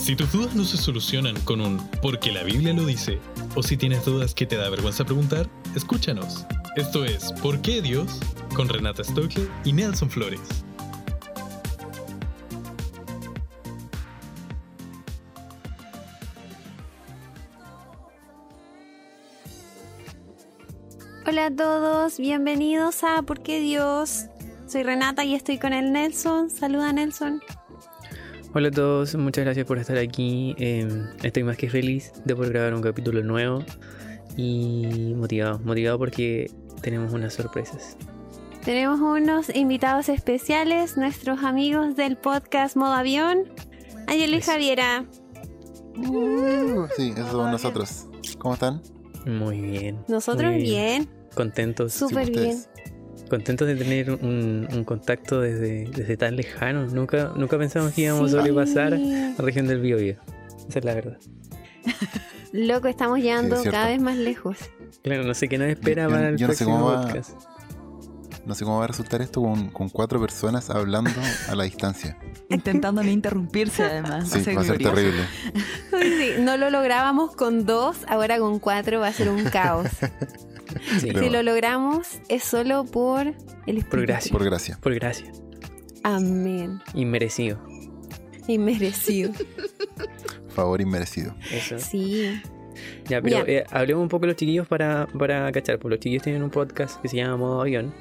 Si tus dudas no se solucionan con un porque la Biblia lo dice, o si tienes dudas que te da vergüenza preguntar, escúchanos. Esto es ¿Por qué Dios? con Renata Stockley y Nelson Flores. Hola a todos, bienvenidos a ¿Por qué Dios? Soy Renata y estoy con el Nelson. Saluda Nelson. Hola a todos, muchas gracias por estar aquí. Eh, estoy más que feliz de poder grabar un capítulo nuevo y motivado, motivado porque tenemos unas sorpresas. Tenemos unos invitados especiales, nuestros amigos del podcast Modo Avión, Ángel y. Javiera. Uh, sí, esos somos nosotros. ¿Cómo están? Muy bien. Nosotros muy bien, Contentos, súper Sí, bien. Contentos de tener un, un contacto desde, desde tan lejano. Nunca, nunca pensamos que íbamos Sí. a sobrepasar la región del Biobío. Esa es la verdad. Loco, estamos llegando Sí, es cierto. cada vez más lejos. Claro, no sé qué nos espera Yo- para el yo no sé próximo cómo va- podcast. No sé cómo va a resultar esto con, con cuatro personas hablando a la distancia. Intentando no interrumpirse además. Sí, va a ser terrible. Sí, no lo lográbamos con dos, ahora con cuatro va a ser un caos. Sí, Si lo logramos es solo por el Espíritu. Por gracia. Por gracia. por gracia. Amén. Inmerecido. Inmerecido. Favor inmerecido. Eso. Sí. Ya, pero eh, hablemos un poco de los chiquillos para, para cachar. Pues los chiquillos tienen un podcast que se llama Modo Avión.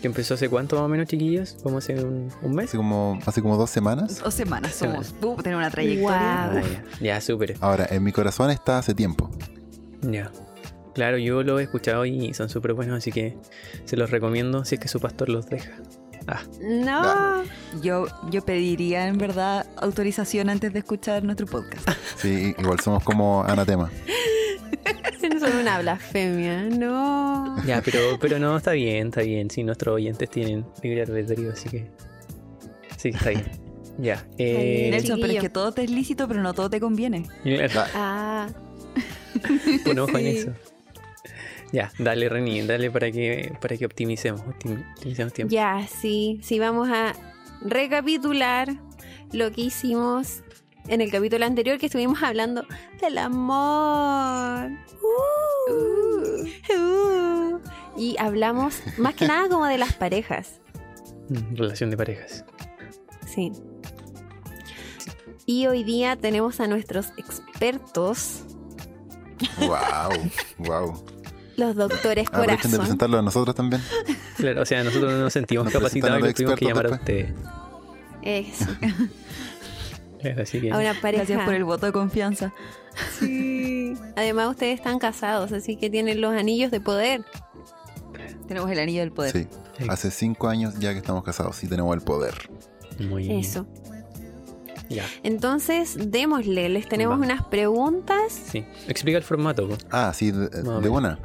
Que empezó hace cuánto más o menos, chiquillos? ¿Cómo hace un, un mes? Hace como, hace como dos semanas. Dos semanas somos. Uh, tener una trayectoria. Ah, ya, ya, súper. Ahora, en mi corazón está hace tiempo. Ya. Claro, yo lo he escuchado y son súper buenos, así que se los recomiendo si es que su pastor los deja. Ah, No. Yo, yo pediría en verdad autorización antes de escuchar nuestro podcast. Sí, igual somos como anatema. Son una blasfemia. No. ya, pero, pero no, está bien, está bien. Si nuestros oyentes tienen libre albedrío, así que. Sí, está bien. Ya. Eh. Nelson, pero es que todo te es lícito, pero no todo te conviene. Ah. un ojo en Sí. eso. Ya, dale, Reni, dale para que, para que optimicemos, optim- optimicemos tiempo. Ya, sí. Sí, vamos a recapitular lo que hicimos en el capítulo anterior que estuvimos hablando del amor. Uh, uh. Y hablamos más que nada como de las parejas. Mm, Relación de parejas. Sí. Y hoy día tenemos a nuestros expertos, Wow, wow. Los doctores Aprovechen de corazón. presentarlo a nosotros también. Claro, o sea, nosotros no nos sentimos Nos capacitados y tuvimos que llamar a ustedes. Eso, Claro, así que. a una pareja. Gracias por el voto de confianza. Sí. Además, ustedes están casados, así que tienen los anillos de poder. Tenemos el anillo del poder. Sí, hace cinco años ya que estamos casados y tenemos el poder. Muy bien. Eso. Ya, Entonces, démosle. Les tenemos Va. unas preguntas. sí. Explica el formato. po. Ah, sí, de, de menos.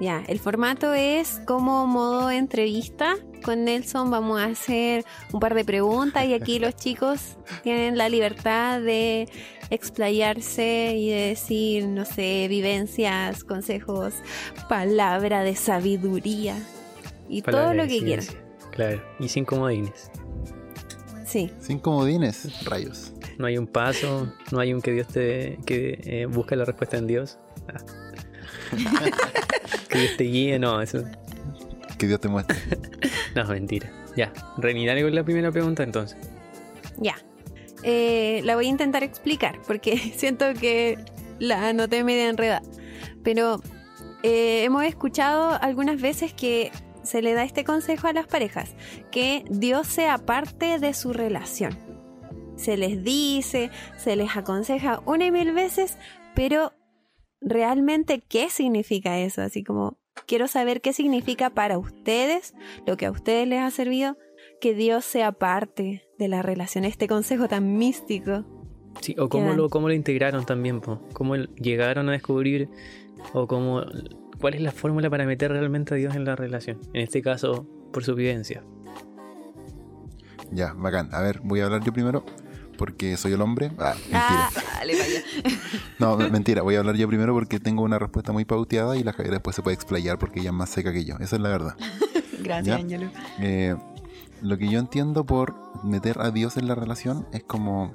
Ya, el formato es como modo entrevista. Con Nelson vamos a hacer un par de preguntas y aquí los chicos tienen la libertad de explayarse y de decir, no sé, vivencias, consejos, palabra de sabiduría y Palabra todo lo que quieran. Claro, y sin comodines. Sí, Sin comodines, rayos. No hay un paso, no hay un que Dios te. que eh, busca la respuesta en Dios. Ah. que Dios te guíe, no, eso. Que Dios te muestre. No, mentira. Ya, Reni, dale con la primera pregunta entonces. ya. Eh, la voy a intentar explicar porque siento que la anoté media enredada. Pero eh, hemos escuchado algunas veces que se le da este consejo a las parejas, que Dios sea parte de su relación. Se les dice, se les aconseja una y mil veces, pero realmente, ¿qué significa eso? Así como, quiero saber qué significa para ustedes, lo que a ustedes les ha servido, que Dios sea parte de la relación, este consejo tan místico. Sí, o cómo lo, cómo lo integraron también, po. cómo llegaron a descubrir, o cómo, cuál es la fórmula para meter realmente a Dios en la relación. En este caso, por su vivencia. Ya, bacán. A ver, voy a hablar yo primero. Porque soy el hombre. Ah, mentira. Ah, Dale, vaya. No, me- mentira. Voy a hablar yo primero porque tengo una respuesta muy pauteada y la Javiera después se puede explayar porque ella es más seca que yo. Esa es la verdad. Gracias. Ángelo. Eh, lo que yo entiendo por meter a Dios en la relación es como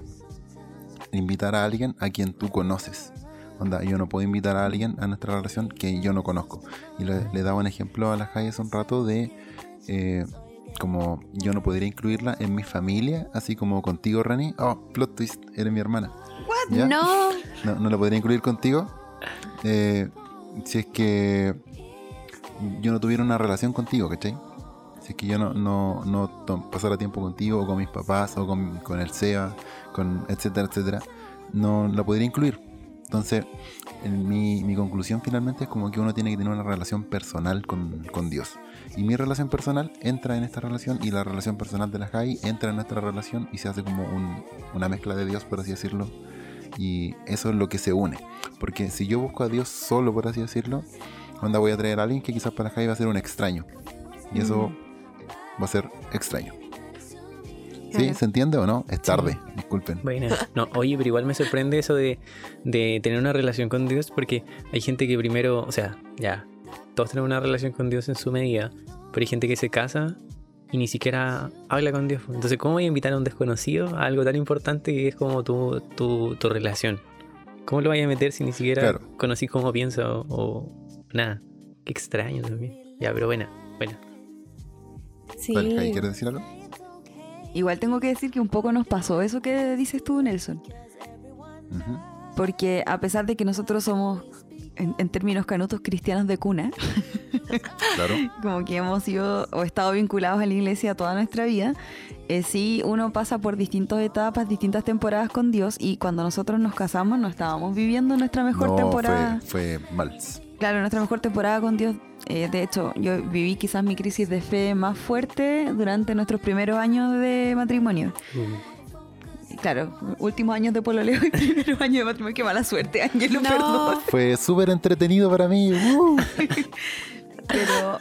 invitar a alguien a quien tú conoces. Onda, yo no puedo invitar a alguien a nuestra relación que yo no conozco. Y le, le daba un ejemplo a la Jai hace un rato de eh, como yo no podría incluirla en mi familia, así como contigo, Rani. Oh, plot twist, eres mi hermana. ¿Ya? No. No, no la podría incluir contigo. eh, si es que yo no tuviera una relación contigo, ¿cachai? Si es que yo no, no, no pasara tiempo contigo o con mis papás o con, con el SEA, con etcétera, etcétera, no la podría incluir. Entonces, en mi, mi conclusión finalmente es como que uno tiene que tener una relación personal con, con Dios. Y mi relación personal entra en esta relación y la relación personal de la Jai entra en nuestra relación y se hace como un- una mezcla de Dios, por así decirlo. Y eso es lo que se une. Porque si yo busco a Dios solo, por así decirlo, onda voy a traer a alguien que quizás para Jai va a ser un extraño. Y eso va a ser extraño. ¿Sí? ¿Se entiende o no? Es tarde, disculpen. Buena. No, oye, pero igual me sorprende eso de, de tener una relación con Dios, porque hay gente que primero, o sea, ya, todos tenemos una relación con Dios en su medida, pero hay gente que se casa y ni siquiera habla con Dios. Entonces, ¿cómo voy a invitar a un desconocido a algo tan importante que es como tu, tu, tu relación? ¿Cómo lo voy a meter si ni siquiera Claro. conocí cómo piensa o, o nada? Qué extraño también. Ya, pero buena, buena. Sí. ¿quieres decir algo? Igual tengo que decir que un poco nos pasó eso que dices tú, Nelson. Porque a pesar de que nosotros somos, en, en términos canutos, cristianos de cuna, Claro. como que hemos sido o estado vinculados a la iglesia toda nuestra vida, eh, sí uno pasa por distintas etapas, distintas temporadas con Dios y cuando nosotros nos casamos no estábamos viviendo nuestra mejor no, temporada. fue, fue mal. Claro, nuestra mejor temporada con Dios. Eh, de hecho, yo viví quizás mi crisis de fe más fuerte durante nuestros primeros años de matrimonio. Claro, últimos años de pololeo y primeros años de matrimonio. Qué mala suerte, Ángelo, perdón. Fue súper entretenido para mí. ¡uh! Pero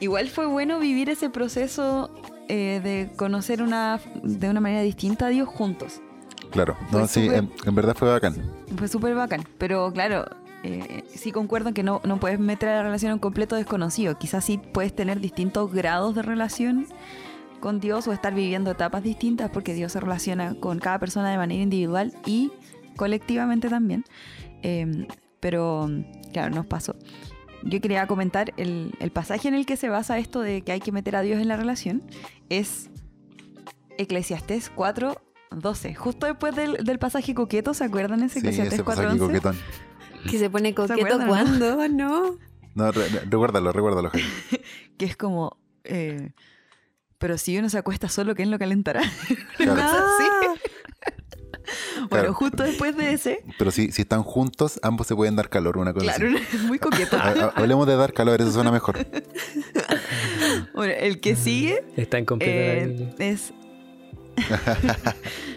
igual fue bueno vivir ese proceso eh, de conocer una, de una manera distinta a Dios juntos. Claro, no, sí, en, en verdad fue bacán. Fue súper bacán. Pero claro, eh, sí concuerdo en que no, no puedes meter a la relación a un completo desconocido. Quizás sí puedes tener distintos grados de relación con Dios o estar viviendo etapas distintas porque Dios se relaciona con cada persona de manera individual y colectivamente también. Em, pero claro, nos pasó. Yo quería comentar el, el pasaje en el que se basa esto de que hay que meter a Dios en la relación. Es Eclesiastés 4, 12. Justo después del, del pasaje coqueto, ¿se acuerdan ese sí, Eclesiastés 4.11? Que se pone coqueto cuando, ¿no? No, re- re- recuérdalo, recuérdalo, Jaime. Que es como... eh, pero si uno se acuesta solo, ¿quién lo calentará? Claro. Ah, Bueno, Claro. justo después de ese, Pero si, si están juntos, ambos se pueden dar calor, una cosa claro, así. muy coqueto. Ha- ha- Hablemos de dar calor, eso suena mejor. Bueno, el que sigue Está la eh, es...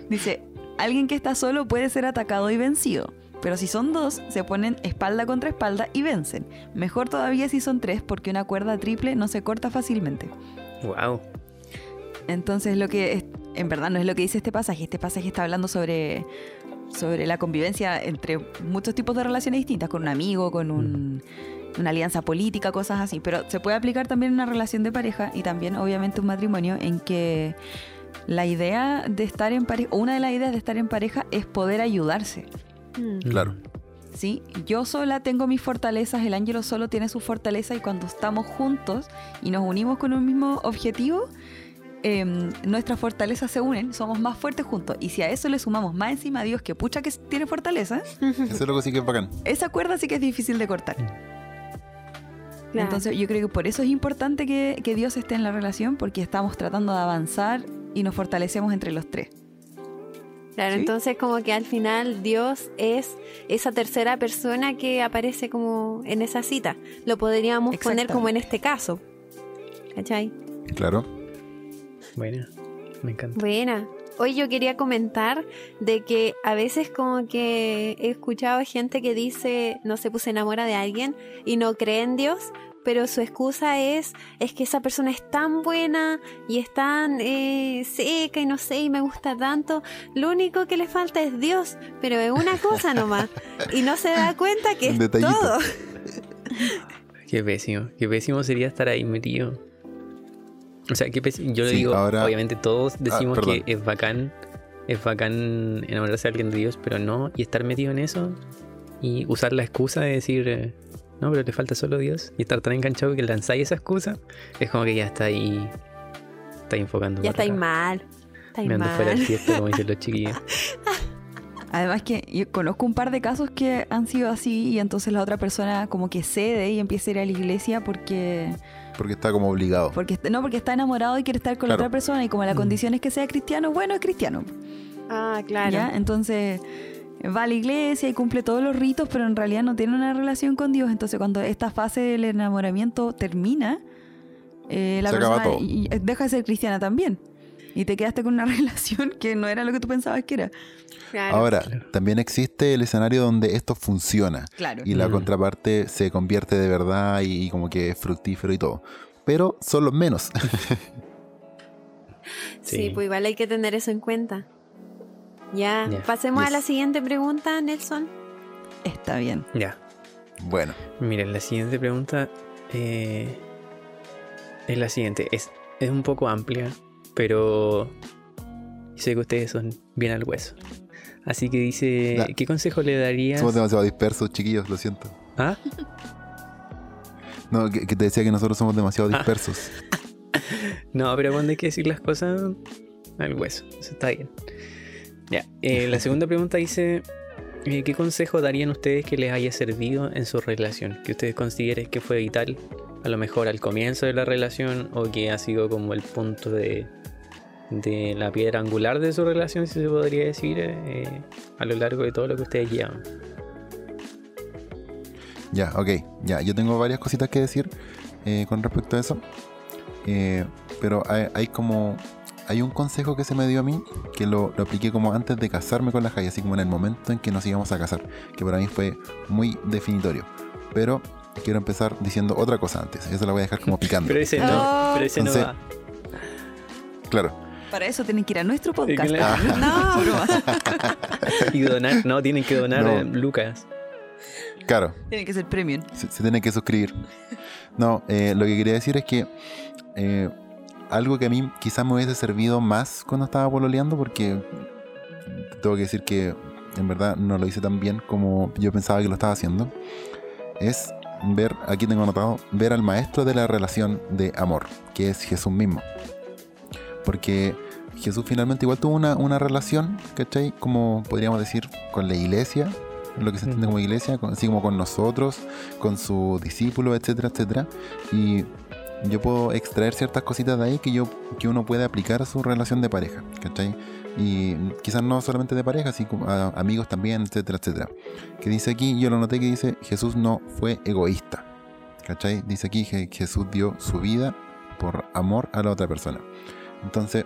Dice, alguien que está solo puede ser atacado y vencido. Pero si son dos, se ponen espalda contra espalda y vencen. Mejor todavía si son tres, porque una cuerda triple no se corta fácilmente. Wow. Entonces, lo que es- en verdad no es lo que dice este pasaje. Este pasaje está hablando sobre, sobre la convivencia entre muchos tipos de relaciones distintas, con un amigo, con un- una alianza política, cosas así. Pero se puede aplicar también en una relación de pareja y también, obviamente, un matrimonio en que la idea de estar en pareja, o una de las ideas de estar en pareja es poder ayudarse. Mm. Claro. ¿sí? Yo sola tengo mis fortalezas, el ángelo solo tiene su fortaleza y cuando estamos juntos y nos unimos con un mismo objetivo, em, nuestras fortalezas se unen, somos más fuertes juntos. Y si a eso le sumamos más encima a Dios, que pucha que tiene fortaleza, Eso es lo que sí que es bacán. esa cuerda sí que es difícil de cortar. Claro. Entonces yo creo que por eso es importante que, que Dios esté en la relación, porque estamos tratando de avanzar y nos fortalecemos entre los tres. Claro, ¿Sí? entonces como que al final Dios es esa tercera persona que aparece como en esa cita. Lo podríamos poner como en este caso. ¿Cachai? Claro. Buena. Me encanta. Buena. Hoy yo quería comentar de que a veces como que he escuchado gente que dice, no sé, pues se enamora de alguien y no cree en Dios, pero su excusa es, es que esa persona es tan buena y es tan eh, seca y no sé, y me gusta tanto. Lo único que le falta es Dios, pero es una cosa nomás. Y no se da cuenta que Un es detallito. todo. Qué pésimo. Qué pésimo sería estar ahí metido. O sea, qué pésimo. Yo le Sí, digo, ahora- obviamente todos decimos perdón. que es bacán es bacán enamorarse de alguien de Dios, pero no, y estar metido en eso y usar la excusa de decir, eh, no, pero te falta solo Dios, y estar tan enganchado que lanzáis esa excusa, es como que ya está ahí, está enfocando. Ya estáis acá. mal. Estáis Me ando mal. fuera del fiesta, como dicen los chiquillos. Además que yo conozco un par de casos que han sido así y entonces la otra persona como que cede y empieza a ir a la iglesia porque, Porque está como obligado. porque no porque está enamorado y quiere estar con la otra persona y como la Mm. condición es que sea cristiano, bueno, es cristiano. Ah, claro. ¿ya? Entonces va a la iglesia y cumple todos los ritos, pero en realidad no tiene una relación con Dios. Entonces cuando esta fase del enamoramiento termina, eh, la Se acaba persona todo. y- y deja de ser cristiana también. Y te quedaste con una relación que no era lo que tú pensabas que era. Claro. Ahora, Claro. también existe el escenario donde esto funciona Claro. y la Mm. contraparte se convierte de verdad y, y como que es fructífero y todo. Pero son los menos. Sí, Sí. pues igual hay que tener eso en cuenta. Ya, pasemos a la siguiente pregunta, Nelson. Está bien. Ya. bueno, Miren, la siguiente pregunta eh, es la siguiente. Es, es un poco amplia, pero sé que ustedes son bien al hueso. Así que dice, ¿qué consejo le darías? somos demasiado dispersos, chiquillos, lo siento. ¿Ah? No, que, que te decía que nosotros somos demasiado Ah. dispersos. No, pero cuando hay que decir las cosas al hueso, eso está bien. Ya, eh, la segunda pregunta dice, eh, ¿qué consejo darían ustedes que les haya servido en su relación? Que ustedes consideren que fue vital, a lo mejor al comienzo de la relación, o que ha sido como el punto de, de la piedra angular de su relación, si se podría decir, eh, a lo largo de todo lo que ustedes llevan. Ya, ok, ya. Yo tengo varias cositas que decir eh, con respecto a eso. Eh, pero hay, hay como. Hay un consejo que se me dio a mí que lo, lo apliqué como antes de casarme con la Jai, así como en el momento en que nos íbamos a casar, que para mí fue muy definitorio. Pero quiero empezar diciendo otra cosa antes, eso la voy a dejar como picando. Pero ese no, Oh. pero ese no va. Claro, Para eso tienen que ir a nuestro podcast. claro. No, Broma. Y donar, no, tienen que donar No. eh, Lucas. claro. Tienen que ser premium. se, se tienen que suscribir. No, eh, lo que quería decir es que eh, algo que a mí quizás me hubiese servido más cuando estaba pololeando, porque tengo que decir que en verdad no lo hice tan bien como yo pensaba que lo estaba haciendo, es ver, aquí tengo anotado, ver al maestro de la relación de amor, que es Jesús mismo. Porque Jesús finalmente igual tuvo una, una relación, ¿cachai? Como podríamos decir, con la iglesia, lo que se entiende Ujú. como iglesia, con- así como con nosotros, con sus discípulos, etcétera, etcétera. Y yo puedo extraer ciertas cositas de ahí que, yo, que uno puede aplicar a su relación de pareja, ¿cachai? Y quizás no solamente de pareja, sino amigos también, etcétera, etcétera. Que dice aquí, yo lo noté que dice, Jesús no fue egoísta, ¿cachai? Dice aquí que Jesús dio su vida por amor a la otra persona. Entonces,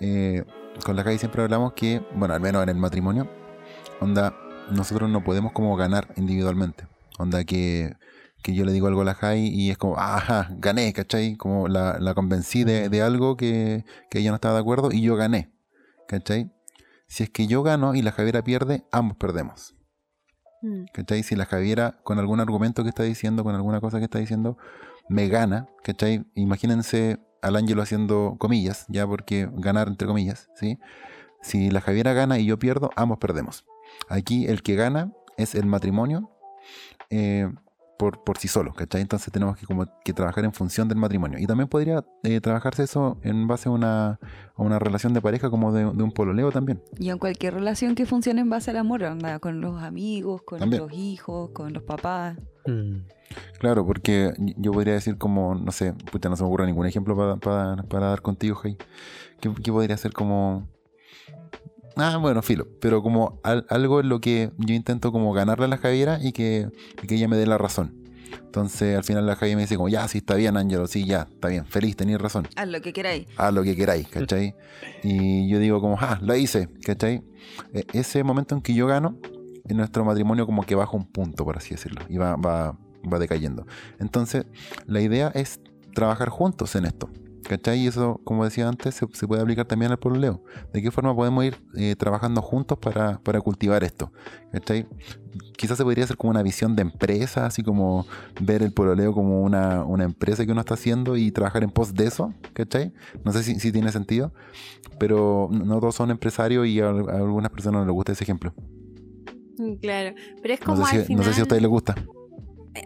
eh, con la calle siempre hablamos que, bueno, al menos en el matrimonio, onda, nosotros no podemos como ganar individualmente. Onda que, que yo le digo algo a la Jai y es como, ajá, gané, ¿cachai? Como la, la convencí de, de algo que, que ella no estaba de acuerdo y yo gané, ¿cachai? Si es que yo gano y la Javiera pierde, ambos perdemos. Mm. ¿cachai? Si la Javiera con algún argumento que está diciendo, con alguna cosa que está diciendo, me gana, ¿cachai? Imagínense al Ángelo haciendo comillas, ya porque ganar entre comillas, ¿sí? Si la Javiera gana y yo pierdo, ambos perdemos. Aquí el que gana es el matrimonio eh, por, por sí solo, ¿cachai? Entonces tenemos que, como, que trabajar en función del matrimonio. Y también podría eh, trabajarse eso en base a una, a una relación de pareja como de, de un pololeo también. Y en cualquier relación que funcione en base al amor, con los amigos, con También. los hijos, con los papás. Mm. Claro, porque yo podría decir como, no sé, puta, no se me ocurre ningún ejemplo para, para, para dar contigo, Jai. ¿Qué, qué podría ser como... Ah, bueno, filo, pero como al- algo en lo que yo intento como ganarle a la Javiera y que, y que ella me dé la razón. Entonces al final la Javiera me dice como, ya, sí, está bien, Ángelo, sí, ya, está bien, feliz, tenías razón. Haz lo que queráis. Haz lo que queráis, ¿cachai? Y yo digo como, ah, lo hice, ¿cachai? E- ese momento en que yo gano, en nuestro matrimonio como que baja un punto, por así decirlo, y va, va, va decayendo. Entonces, la idea es trabajar juntos en esto, ¿cachai? Y eso, como decía antes, se, se puede aplicar también al pololeo. ¿De qué forma podemos ir eh, trabajando juntos para, para cultivar esto? ¿cachai? Quizás se podría hacer como una visión de empresa, así como ver el pololeo como una, una empresa que uno está haciendo y trabajar en pos de eso, ¿cachai? No sé si, si tiene sentido, pero no todos son empresarios y a, a algunas personas no les gusta ese ejemplo. Mm, Claro, pero es No como sé, al si, no sé si a ustedes les gusta.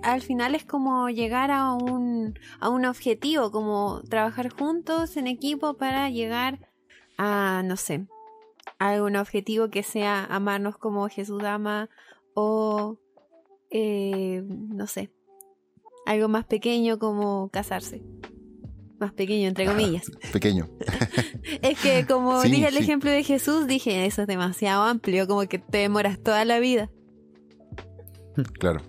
Al final es como llegar a un, a un objetivo, como trabajar juntos en equipo para llegar a, no sé, a un objetivo que sea amarnos como Jesús ama o, eh, no sé, algo más pequeño como casarse. Más pequeño, entre comillas. Pequeño. Es que como Sí, dije el sí. ejemplo de Jesús, dije, eso es demasiado amplio, como que te demoras toda la vida. Claro.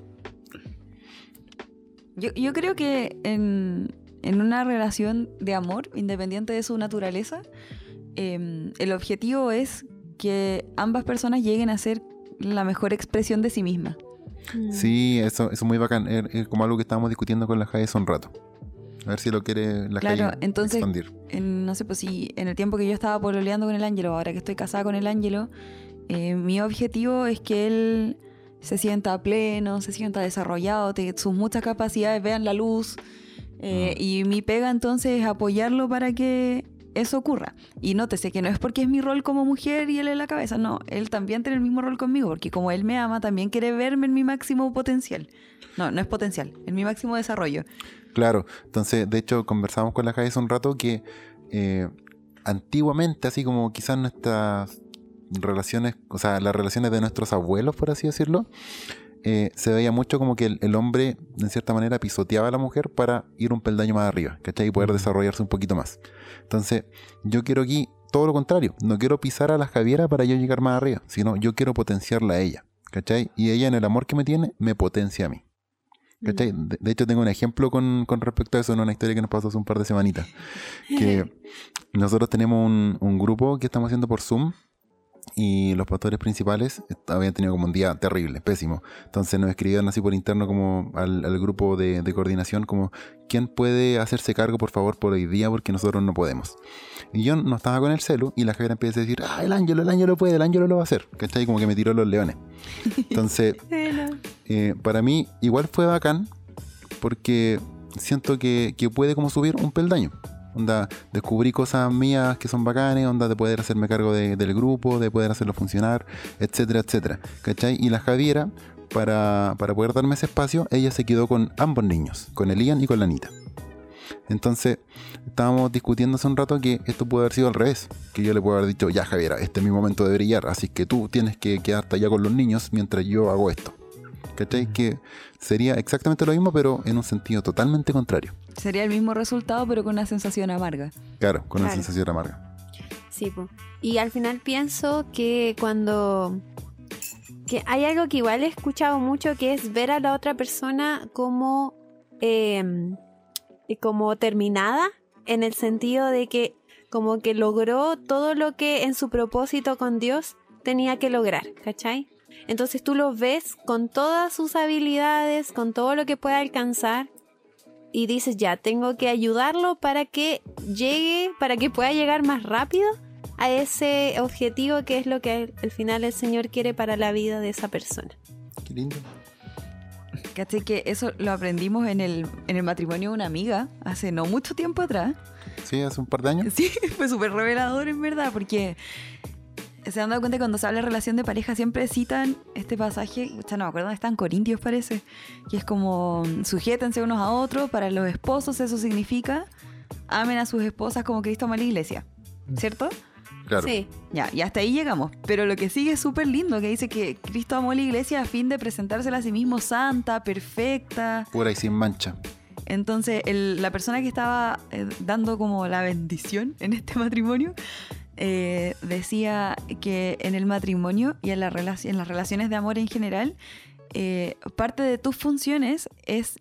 Yo, yo creo que en, en una relación de amor, independiente de su naturaleza, em, el objetivo es que ambas personas lleguen a ser la mejor expresión de sí misma. Mm. Sí, eso, eso es muy bacán. Es, es como algo que estábamos discutiendo con la Jai hace un rato. A ver si lo quiere la Claro, Jai entonces- expandir. En- no sé, pues si en el tiempo que yo estaba pololeando con el Ángelo, ahora que estoy casada con el Ángelo, eh, mi objetivo es que él se sienta pleno, se sienta desarrollado, que sus muchas capacidades vean la luz. eh, Mm. Y mi pega entonces es apoyarlo para que eso ocurra. Y nótese que no es porque es mi rol como mujer y él en la cabeza, no, él también tiene el mismo rol conmigo, porque como él me ama, también quiere verme en mi máximo potencial. No, no es potencial, en mi máximo desarrollo. Claro, entonces, de hecho, conversamos con la hace un rato que eh, antiguamente, así como quizás nuestras relaciones, o sea, las relaciones de nuestros abuelos, por así decirlo, eh, se veía mucho como que el, el hombre, en cierta manera, pisoteaba a la mujer para ir un peldaño más arriba, ¿cachai? Y poder desarrollarse un poquito más. Entonces, yo quiero aquí todo lo contrario. No quiero pisar a la Javiera para yo llegar más arriba, sino yo quiero potenciarla a ella, ¿cachai? Y ella, en el amor que me tiene, me potencia a mí. ¿Cachai? De, de hecho, tengo un ejemplo con, con respecto a eso en una historia que nos pasó hace un par de semanitas. Que nosotros tenemos un, un grupo que estamos haciendo por Zoom y los pastores principales habían tenido como un día terrible, pésimo. Entonces nos escribieron así por interno como al, al grupo de, de coordinación como ¿quién puede hacerse cargo por favor por hoy día? Porque nosotros no podemos. Y yo no estaba con el celu y la jefa empieza a decir, ah, el ángelo, el ángelo puede, el ángelo lo va a hacer. ¿Cachai? Como que me tiró los leones. Entonces eh, para mí igual fue bacán porque siento que, que puede como subir un peldaño. Onda, descubrí cosas mías que son bacanes, onda de poder hacerme cargo de- del grupo, de poder hacerlo funcionar, etcétera, etcétera. ¿Cachai? Y la Javiera, para, para poder darme ese espacio, ella se quedó con ambos niños, con el Ian y con la Anita. Entonces, estábamos discutiendo hace un rato que esto puede haber sido al revés. Que yo le puedo haber dicho, ya Javiera, este es mi momento de brillar, así que tú tienes que quedarte allá con los niños mientras yo hago esto. ¿Cachai? Que sería exactamente lo mismo, pero en un sentido totalmente contrario. Sería el mismo resultado, pero con una sensación amarga. Claro, con una sensación amarga. Sí, po. y al final pienso que cuando... que hay algo que igual he escuchado mucho que es ver a la otra persona como... eh, como terminada en el sentido de que como que logró todo lo que en su propósito con Dios tenía que lograr, ¿cachai? Entonces tú lo ves con todas sus habilidades, con todo lo que puede alcanzar y dices, ya, tengo que ayudarlo para que llegue, para que pueda llegar más rápido a ese objetivo que es lo que al, al final el Señor quiere para la vida de esa persona. Qué lindo. ¿Cachai? Que eso lo aprendimos en el, en el matrimonio de una amiga hace no mucho tiempo atrás. Sí, hace un par de años. Sí, fue súper revelador en verdad, porque se han dado cuenta que cuando se habla de relación de pareja siempre citan este pasaje, ya no me acuerdo dónde está, en Corintios parece, que es como sujétense unos a otros, para los esposos eso significa amen a sus esposas como Cristo ama a la iglesia, ¿cierto? Claro. Sí, Ya, y hasta ahí llegamos. Pero lo que sigue es súper lindo, que dice que Cristo amó a la iglesia a fin de presentársela a sí mismo santa, perfecta. Pura y sin mancha. Entonces, el- la persona que estaba eh, dando como la bendición en este matrimonio eh, decía que en el matrimonio y en, en las relaciones de amor en general, eh, parte de tus funciones es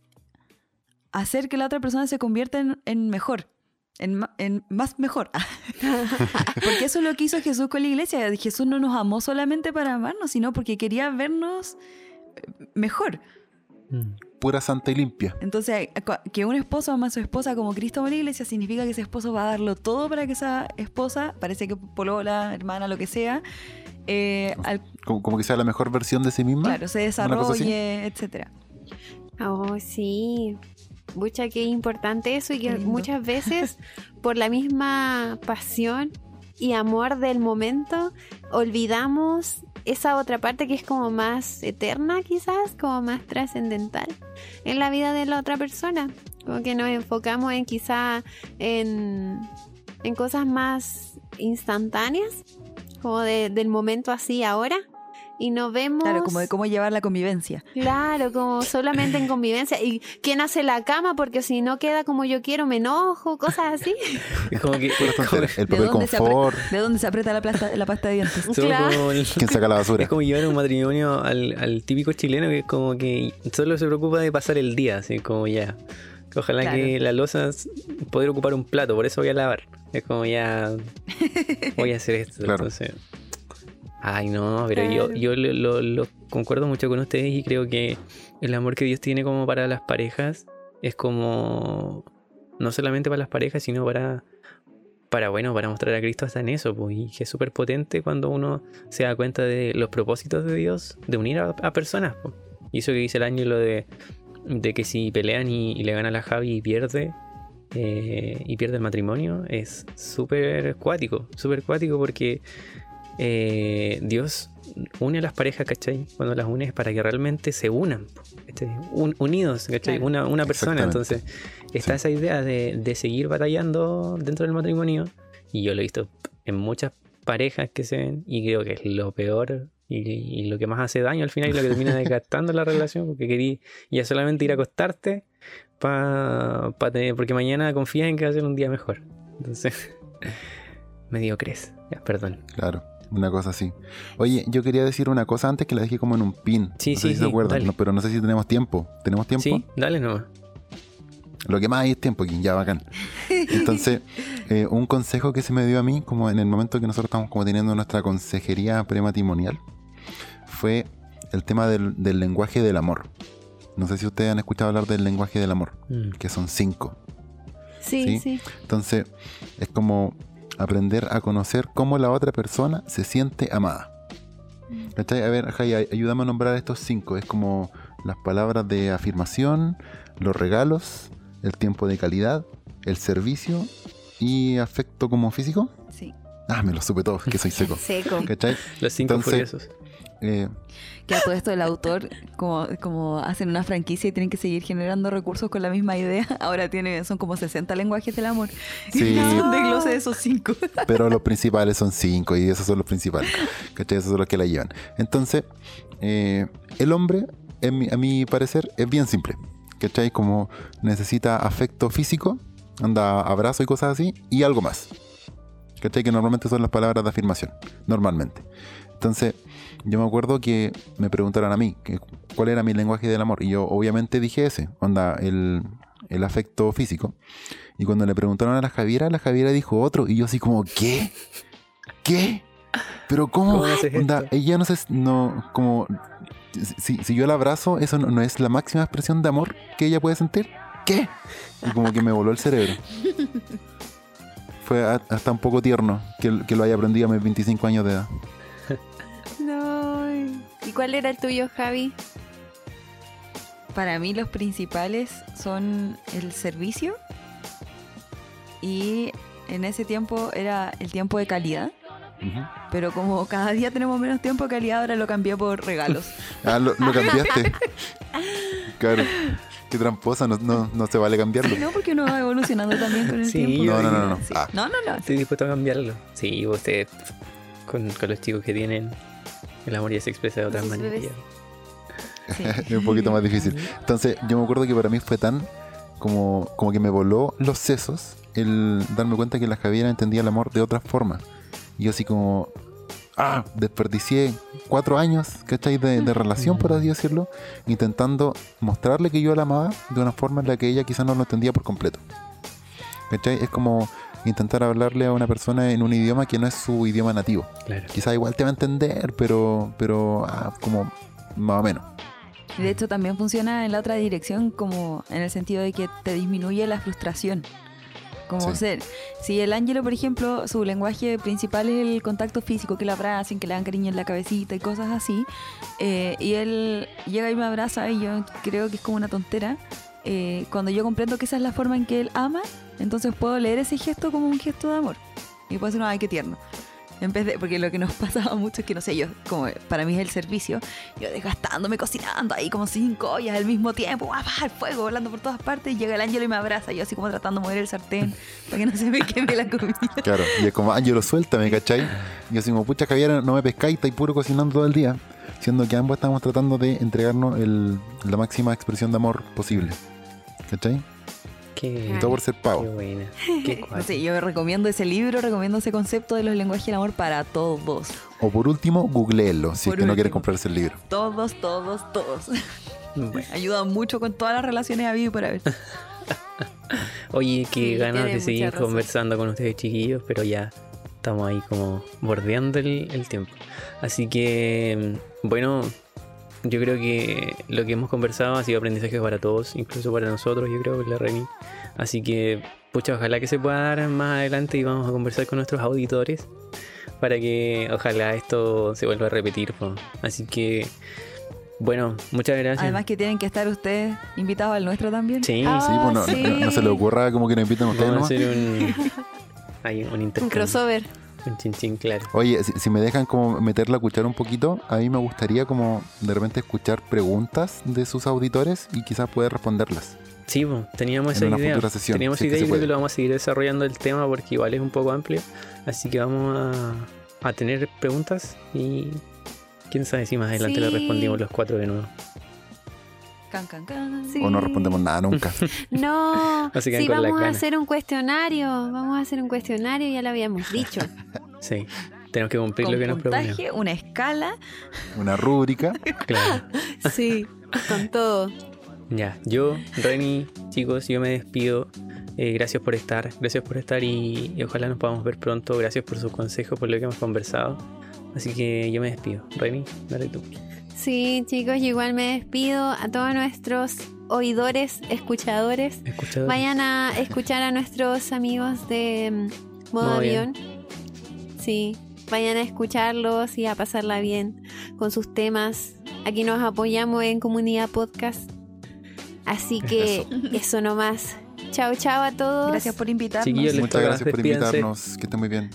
hacer que la otra persona se convierta en, mejor. En más mejor. porque eso es lo que hizo Jesús con la iglesia. Jesús no nos amó solamente para amarnos, sino porque quería vernos eh, mejor. Mm. Pura, santa y limpia. Entonces, que un esposo ama a su esposa como Cristo ama a la iglesia significa que ese esposo va a darlo todo para que esa esposa, parece que polola, hermana, lo que sea, eh, al- Como, como que sea la mejor versión de sí misma. claro, se desarrolle, etcétera. Oh, sí. Mucha que importante eso y que muchas veces por la misma pasión y amor del momento olvidamos esa otra parte que es como más eterna quizás, como más trascendental en la vida de la otra persona. Como que nos enfocamos en quizá en, en cosas más instantáneas, como de- del momento así ahora. Y no vemos... Claro, como de cómo llevar la convivencia. Claro, como solamente en convivencia. ¿Y quién hace la cama? Porque si no queda como yo quiero, me enojo, cosas así. Es como que. El ¿De papel dónde, se confort, ¿De dónde se aprieta la, plasta- la pasta de dientes? somos Claro. como el- quién saca la basura. Es como llevar un matrimonio al, al típico chileno que es como que solo se preocupa de pasar el día, así como ya. Ojalá Claro. que la losa poder ocupar un plato, por eso voy a lavar. Es como ya voy a hacer esto. Claro. Entonces. Ay no, pero yo, Claro. yo lo, lo- lo concuerdo mucho con ustedes y creo que el amor que Dios tiene como para las parejas es como no solamente para las parejas, sino para para bueno, para mostrar a Cristo hasta en eso, pues, y que es súper potente cuando uno se da cuenta de los propósitos de Dios de unir a, a personas. pues. Y eso que dice el ángel de, de que si pelean y, y le gana a la Javi y pierde, eh, y pierde el matrimonio, es súper cuático, súper cuático porque eh, Dios une a las parejas, ¿cachai? Cuando las une es para que realmente se unan, po, ¿cachai? Un- unidos, ¿cachai? Claro. Una, una persona, entonces está Sí. esa idea de, de seguir batallando dentro del matrimonio y yo lo he visto en muchas parejas que se ven y creo que es lo peor y, y lo que más hace daño al final y lo que termina desgastando la relación porque querí ya solamente ir a acostarte pa, pa tener, porque mañana confías en que va a ser un día mejor entonces medio crees ya, perdón Claro, una cosa así. Oye, yo quería decir una cosa antes que la dejé como en un pin. Sí, no sé sí, si se acuerdan, dale. no, pero no sé si tenemos tiempo. ¿Tenemos tiempo? sí dale nomás Lo que más hay es tiempo aquí, ya bacán. Entonces, eh, un consejo que se me dio a mí, como en el momento que nosotros estamos como teniendo nuestra consejería prematrimonial, fue el tema del, del lenguaje del amor. No sé si ustedes han escuchado hablar del lenguaje del amor, Mm. que son cinco. Sí, Sí. sí. Entonces, es como aprender a conocer cómo la otra persona se siente amada. ¿Cachai? A ver, Jai, ay- ayúdame a nombrar estos cinco. Es como las palabras de afirmación, los regalos, el tiempo de calidad, el servicio y afecto como físico. Sí. Ah, me lo supe todo, que soy seco. Seco. ¿Cachai? los cinco Entonces- furiosos Eh, Que a todo esto el autor, como, como hacen una franquicia y tienen que seguir generando recursos con la misma idea, ahora tiene, son como 60 lenguajes del amor. Sí. De esos cinco. pero los principales son cinco y esos son los principales. ¿Cachai? Esos son los que la llevan. Entonces, eh, el hombre, en mi- a mi parecer, es bien simple. ¿Cachai? Como necesita afecto físico, anda abrazo y cosas así, y algo más. ¿Cachai? Que normalmente son las palabras de afirmación. Normalmente. Entonces, yo me acuerdo que me preguntaron a mí que cuál era mi lenguaje del amor. Y yo obviamente dije ese, onda, el, el afecto físico. Y cuando le preguntaron a la Javiera, la Javiera dijo otro. Y yo así como, ¿qué? ¿Qué? ¿Pero cómo? ¿Cómo Onda, ella no sé, no, como, si, si yo la abrazo, ¿eso no, no es la máxima expresión de amor que ella puede sentir? ¿Qué? Y como que me voló el cerebro. Fue hasta un poco tierno que, que lo haya aprendido a mis 25 años de edad. No. ¿Y cuál era el tuyo, Javi? Para mí los principales son el servicio y en ese tiempo era el tiempo de calidad. Pero como cada día tenemos menos tiempo de calidad, ahora lo cambié por regalos. Ah, lo, lo cambiaste. Claro. Qué tramposa, no, no, no se vale cambiarlo. No, porque uno va evolucionando también con el Sí, tiempo. No, no, no, no. Sí. Ah, No, no, no. estoy dispuesto a cambiarlo sí usted con, con los chicos que tienen el amor ya se expresa de otras Sus maneras bebés. ya. Sí. es un poquito más difícil. Entonces, yo me acuerdo que para mí fue tan como, como que me voló los sesos el darme cuenta que la Javiera entendía el amor de otra forma. Y yo así como, ah, desperdicié cuatro años, ¿cachai? De, de relación, por así decirlo, intentando mostrarle que yo la amaba de una forma en la que ella quizás no lo entendía por completo. ¿Cachai? Es como intentar hablarle a una persona en un idioma que no es su idioma nativo. claro Quizás igual te va a entender, pero, pero ah, como más o menos. Y de hecho también funciona en la otra dirección como en el sentido de que te disminuye la frustración. Como Sí. ser, si el ángelo, por ejemplo, su lenguaje principal es el contacto físico, que le abracen, que le dan cariño en la cabecita y cosas así, eh, y él llega y me abraza y yo creo que es como una tontera, eh, cuando yo comprendo que esa es la forma en que él ama, entonces puedo leer ese gesto como un gesto de amor. Y puedo decir, no, ay, qué tierno. En vez de, porque lo que nos pasaba mucho es que, no sé, yo, como para mí es el servicio, yo desgastándome, cocinando ahí como cinco ollas al mismo tiempo, el fuego volando por todas partes, y llega el ángel y me abraza, yo así como tratando de mover el sartén para que no se me queme la comida. Claro, y es como, Ángelo, suéltame, ¿cachai? Y yo así como, pucha, Javier, no me pescáis, estáis puro cocinando todo el día. Siendo que ambos estamos tratando de entregarnos el- la máxima expresión de amor posible. ¿Cachai? Qué, Y todo por ser qué pavo. buena. Qué No cuático. sé, yo recomiendo ese libro, recomiendo ese concepto de los lenguajes del amor para todos. O por último, googleenlo, si que no quiere comprarse el libro. Todos, todos, todos. Bueno. Ayuda mucho con todas las relaciones a vivir por haber. Oye, qué Sí, ganas de seguir conversando con ustedes, chiquillos, pero ya estamos ahí como bordeando el, el tiempo. Así que, mm, bueno, yo creo que lo que hemos conversado ha sido aprendizaje para todos, incluso para nosotros, yo creo, con la Reni. Así que, pucha, ojalá que se pueda dar más adelante y vamos a conversar con nuestros auditores para que ojalá esto se vuelva a repetir. po. Así que, bueno, muchas gracias. Además que tienen que estar ustedes invitados al nuestro también. sí, Ah, Sí, pues no, sí. no- no se le ocurra como que nos inviten a ustedes vamos a hacer un, hay un Un intercambio. crossover. Un claro. Oye, si, si me dejan como meter la cuchara un poquito, a mí me gustaría como de repente escuchar preguntas de sus auditores y quizás poder responderlas. Sí, po, teníamos En esa idea. sesión, Teníamos si es que idea y creo que lo vamos a seguir desarrollando el tema porque igual es un poco amplio. Así que vamos a, a tener preguntas y quién sabe si más adelante le respondimos los cuatro de nuevo. Can, can, can. Sí. O no respondemos nada nunca. No, sí, vamos a hacer un cuestionario. Vamos a hacer un cuestionario, ya lo habíamos dicho. Sí, tenemos que cumplir Con lo que nos proponemos. puntaje, una escala. Una rúbrica. Claro. Sí, con todo. Ya, yo, Reni, chicos, yo me despido. Eh, gracias por estar, gracias por estar y, y ojalá nos podamos ver pronto. Gracias por sus consejos, por lo que hemos conversado. Así que yo me despido. Reni, dale tú. Sí, chicos, yo igual me despido a todos nuestros oidores, escuchadores. Escuchadores. Vayan a escuchar a nuestros amigos de mm, Modo Avión. Sí, vayan a escucharlos y a pasarla bien con sus temas. Aquí nos apoyamos en Comunidad Podcast. Así que eso nomás. Chao, chao a todos. Gracias por invitarnos. Chiquillos, Muchas gracias por invitarnos. Que estén muy bien.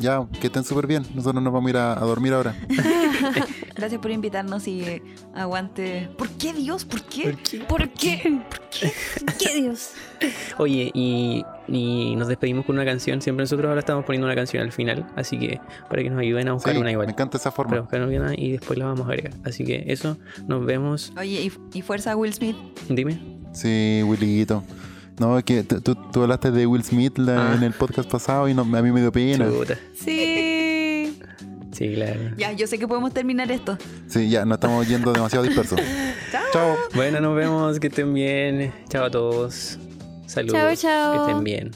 Ya, que estén súper bien. Nosotros nos vamos a ir a, a dormir ahora. Gracias por invitarnos y eh, aguante. ¿Por qué Dios? ¿Por qué? ¿Por qué? ¿Qué Dios? Oye, y, y nos despedimos con una canción. Siempre nosotros ahora estamos poniendo una canción al final. Así que para que nos ayuden a buscar Sí, una me igual. encanta esa Para forma. buscar una y después la vamos a agregar. Así que eso, nos vemos. Oye, y, y fuerza Will Smith. Dime. Sí, Willito. No, es que tú, tú- tú hablaste de Will Smith la- Ah. en el podcast pasado y no, a mí me dio pena. Chuta. Sí. Sí, claro. Ya, yo sé que podemos terminar esto. Sí, ya, nos estamos yendo demasiado dispersos. Chao. Bueno, nos vemos. Que estén bien. Chao a todos. Saludos. Chao, chao. Que estén bien.